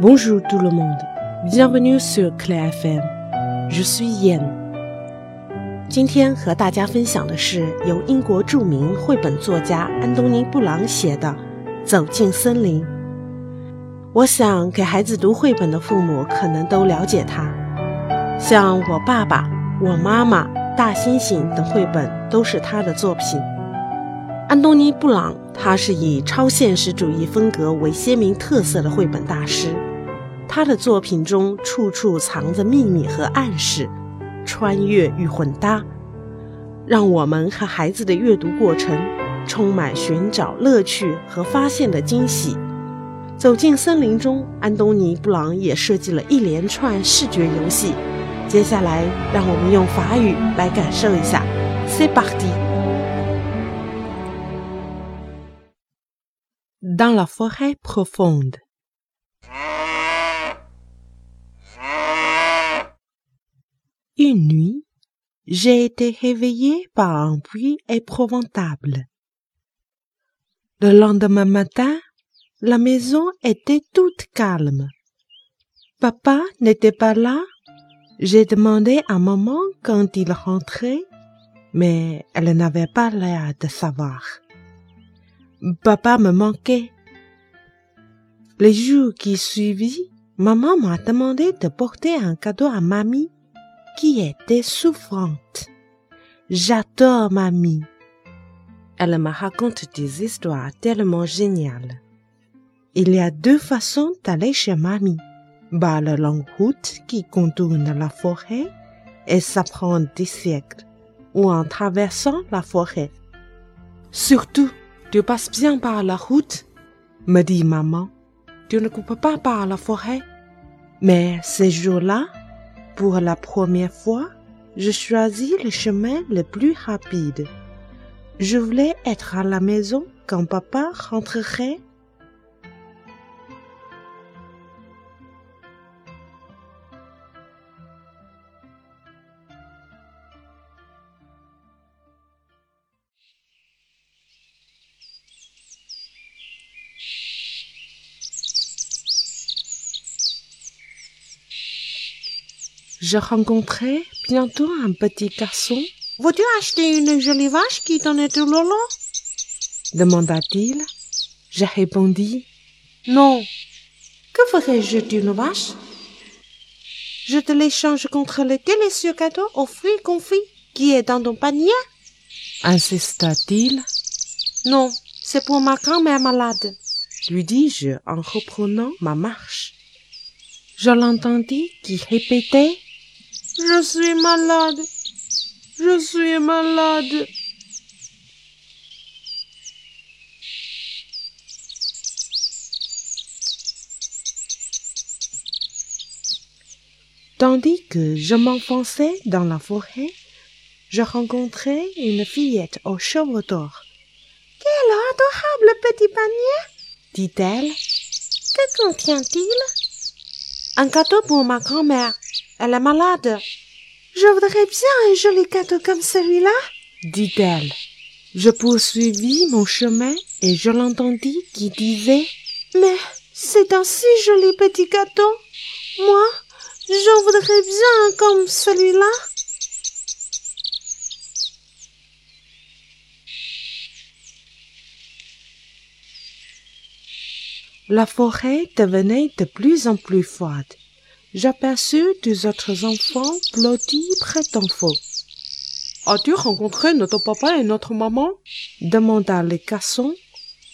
Bonjour tout le monde, bienvenue sur Claire FM. Je suis Yan。今天和大家分享的是由英国著名绘本作家安东尼·布朗写的《走进森林》。我想给孩子读绘本的父母可能都了解他，像我爸爸、我妈妈、大猩猩等绘本都是他的作品。安东尼·布朗，他是以超现实主义风格为鲜明特色的绘本大师。他的作品中处处藏着秘密和暗示，穿越与混搭，让我们和孩子的阅读过程充满寻找乐趣和发现的惊喜。走进森林中，安东尼·布朗也设计了一连串视觉游戏。接下来，让我们用法语来感受一下。C'est parti. Dans la forêt profonde. Une nuit, j'ai été réveillé par un bruit épouvantable. Le lendemain matin, la maison était toute calme. Papa n'était pas là. J'ai demandé à maman quand il rentrait, mais elle n'avait pas l'air de savoir. Papa me manquait. Les jours qui suivirent, maman m'a demandé de porter un cadeau à mamie qui était souffrante. J'adore mamie. Elle me raconte des histoires tellement géniales. Il y a deux façons d'aller chez mamie. Par la longue route qui contourne la forêt et ça prend des siècles. Ou en traversant la forêt. Surtout, tu passes bien par la route, me dit maman. Tu ne coupes pas par la forêt. Mais ces jours-là, pour la première fois, je choisis le chemin le plus rapide. Je voulais être à la maison quand papa rentrerait. Je rencontrai bientôt un petit garçon. Veux-tu acheter une jolie vache qui donne du lolo demanda-t-il. Je répondis Non. Que ferais-je d'une vache? Je te l'échange contre le délicieux cadeau aux fruits confits qui est dans ton panier? insista-t-il. Non, c'est pour ma grand-mère malade, lui dis-je en reprenant ma marche. Je l'entendis qui répétait je suis malade. Je suis malade. Tandis que je m'enfonçais dans la forêt, je rencontrai une fillette aux cheveux d'or. Quel adorable petit panier, dit-elle. Que contient-il? Un gâteau pour ma grand-mère. Elle est malade. Je voudrais bien un joli cadeau comme celui-là, dit-elle. Je poursuivis mon chemin et je l'entendis qui disait Mais c'est un si joli petit gâteau. Moi, j'en voudrais bien comme celui-là. La forêt devenait de plus en plus froide j'aperçus deux autres enfants blottis près d'un feu. As-tu rencontré notre papa et notre maman? demanda le garçon.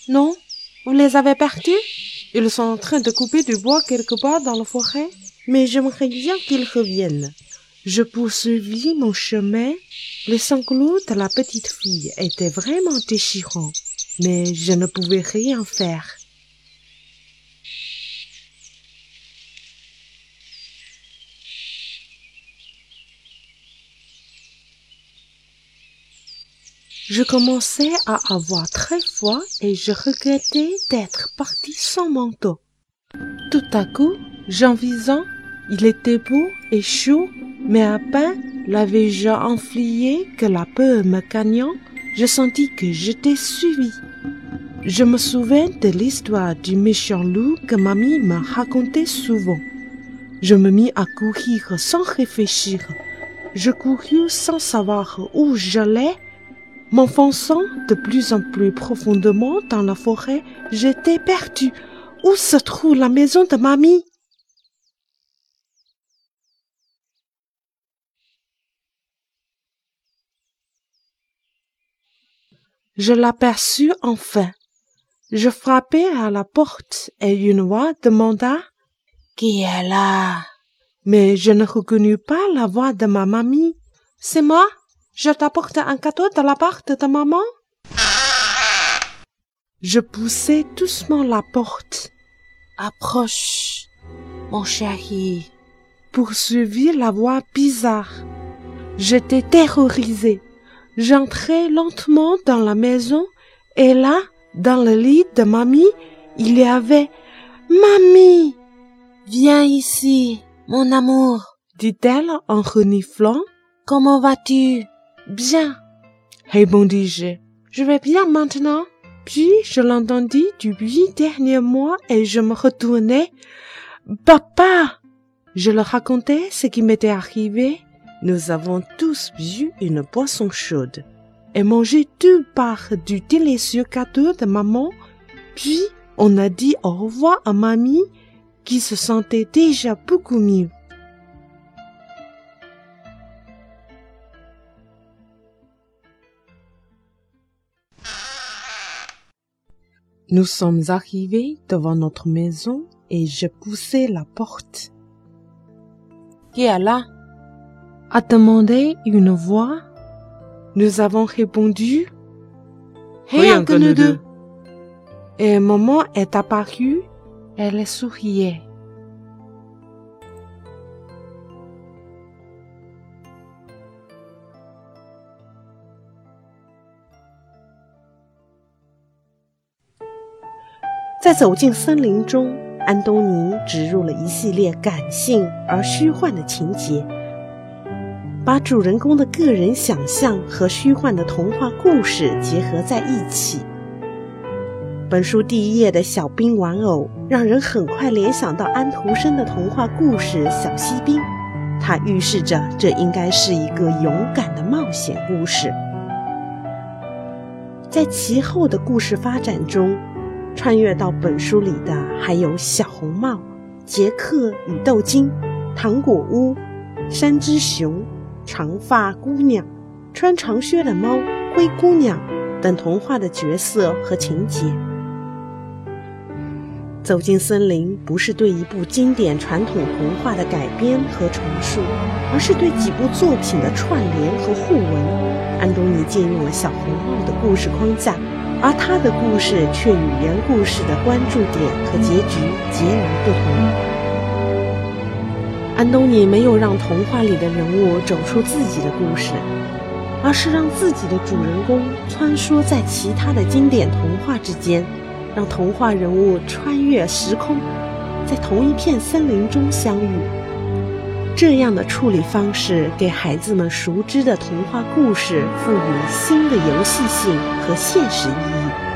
Non, vous les avez perdus? Ils sont en train de couper du bois quelque part dans la forêt, mais j'aimerais bien qu'ils reviennent. Je poursuivis mon chemin. Les sanglots de la petite fille étaient vraiment déchirants, mais je ne pouvais rien faire. Je commençais à avoir très froid et je regrettais d'être parti sans manteau. Tout à coup, j'en visant, il était beau et chaud, mais à peine l'avais-je enflié que la peur me gagnant, je sentis que j'étais suivi. Je me souviens de l'histoire du méchant loup que mamie m'a racontait souvent. Je me mis à courir sans réfléchir. Je courus sans savoir où j'allais. M'enfonçant de plus en plus profondément dans la forêt, j'étais perdue. Où se trouve la maison de mamie? Je l'aperçus enfin. Je frappai à la porte et une voix demanda Qui est là Mais je ne reconnus pas la voix de ma mamie. C'est moi? Je t'apporte un cadeau de la part de ta maman. Je poussai doucement la porte. Approche, mon chéri, poursuivit la voix bizarre. J'étais terrorisée. J'entrai lentement dans la maison et là, dans le lit de mamie, il y avait Mamie, viens ici, mon amour, dit-elle en reniflant. Comment vas-tu? Bien, répondis-je. Je vais bien maintenant? Puis je l'entendis du huit derniers mois et je me retournai. Papa! Je leur racontai ce qui m'était arrivé. Nous avons tous bu une boisson chaude et mangé tout part du délicieux cadeau de maman. Puis on a dit au revoir à mamie qui se sentait déjà beaucoup mieux. Nous sommes arrivés devant notre maison et je poussai la porte. Qui est là? a demandé une voix. Nous avons répondu Rien que nous deux. Et maman est apparue, elle souriait. «在走进森林中，安东尼植入了一系列感性而虚幻的情节。把主人公的个人想象和虚幻的童话故事结合在一起。本书第一页的小兵玩偶，让人很快联想到安徒生的童话故事《小锡兵》，它预示着这应该是一个勇敢的冒险故事。在其后的故事发展中，穿越到本书里的还有小红帽、杰克与豆金、糖果屋、山之熊。长发姑娘、穿长靴的猫、灰姑娘等童话的角色和情节。走进森林不是对一部经典传统童话的改编和重述，而是对几部作品的串联和互文。安东尼借用了小红帽的故事框架，而他的故事却与原故事的关注点和结局截然不同。安东尼没有让童话里的人物走出自己的故事，而是让自己的主人公穿梭在其他的经典童话之间，让童话人物穿越时空，在同一片森林中相遇。这样的处理方式给孩子们熟知的童话故事赋予新的游戏性和现实意义。